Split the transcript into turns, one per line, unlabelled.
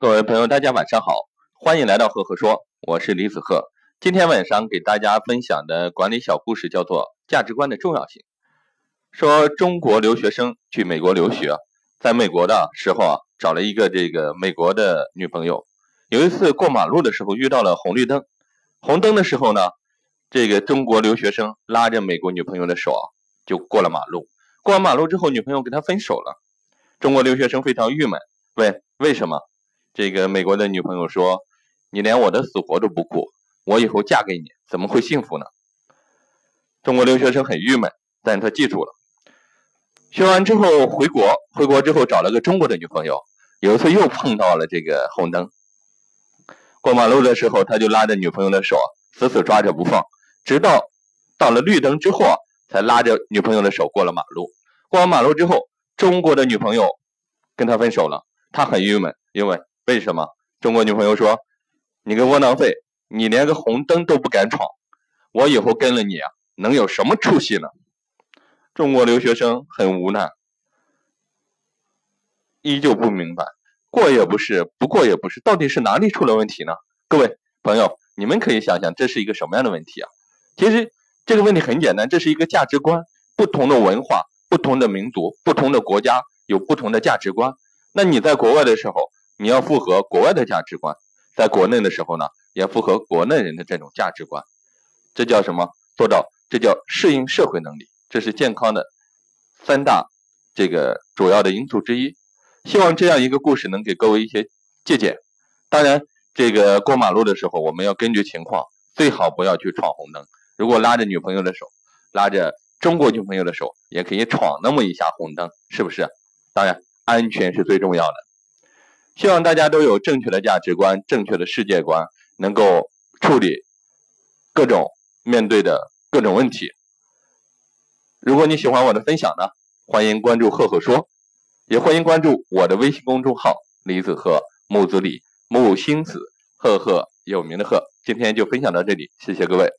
各位朋友，大家晚上好，欢迎来到赫赫说，我是李子赫。今天晚上给大家分享的管理小故事叫做价值观的重要性。说中国留学生去美国留学，在美国的时候啊，找了一个这个美国的女朋友。有一次过马路的时候遇到了红绿灯，红灯的时候呢，这个中国留学生拉着美国女朋友的手啊，就过了马路。过完马路之后，女朋友跟他分手了。中国留学生非常郁闷，问为什么？这个美国的女朋友说：“你连我的死活都不顾，我以后嫁给你怎么会幸福呢？”中国留学生很郁闷，但他记住了。学完之后回国，回国之后找了个中国的女朋友。有一次又碰到了这个红灯，过马路的时候他就拉着女朋友的手，死死抓着不放，直到到了绿灯之后，才拉着女朋友的手过了马路。过完马路之后，中国的女朋友跟他分手了，他很郁闷，因为。为什么中国女朋友说：“你个窝囊废，你连个红灯都不敢闯，我以后跟了你啊，能有什么出息呢？”中国留学生很无奈，依旧不明白，过也不是，不过也不是，到底是哪里出了问题呢？各位朋友，你们可以想想，这是一个什么样的问题啊？其实这个问题很简单，这是一个价值观，不同的文化、不同的民族、不同的国家有不同的价值观。那你在国外的时候，你要符合国外的价值观，在国内的时候呢，也符合国内人的这种价值观，这叫什么？做到这叫适应社会能力，这是健康的三大这个主要的因素之一。希望这样一个故事能给各位一些借鉴。当然，这个过马路的时候，我们要根据情况，最好不要去闯红灯。如果拉着女朋友的手，拉着中国女朋友的手，也可以闯那么一下红灯，是不是？当然，安全是最重要的。希望大家都有正确的价值观、正确的世界观，能够处理各种面对的各种问题。如果你喜欢我的分享呢，欢迎关注“赫赫说”，也欢迎关注我的微信公众号“李子赫木子李木星子赫赫有名的赫”。今天就分享到这里，谢谢各位。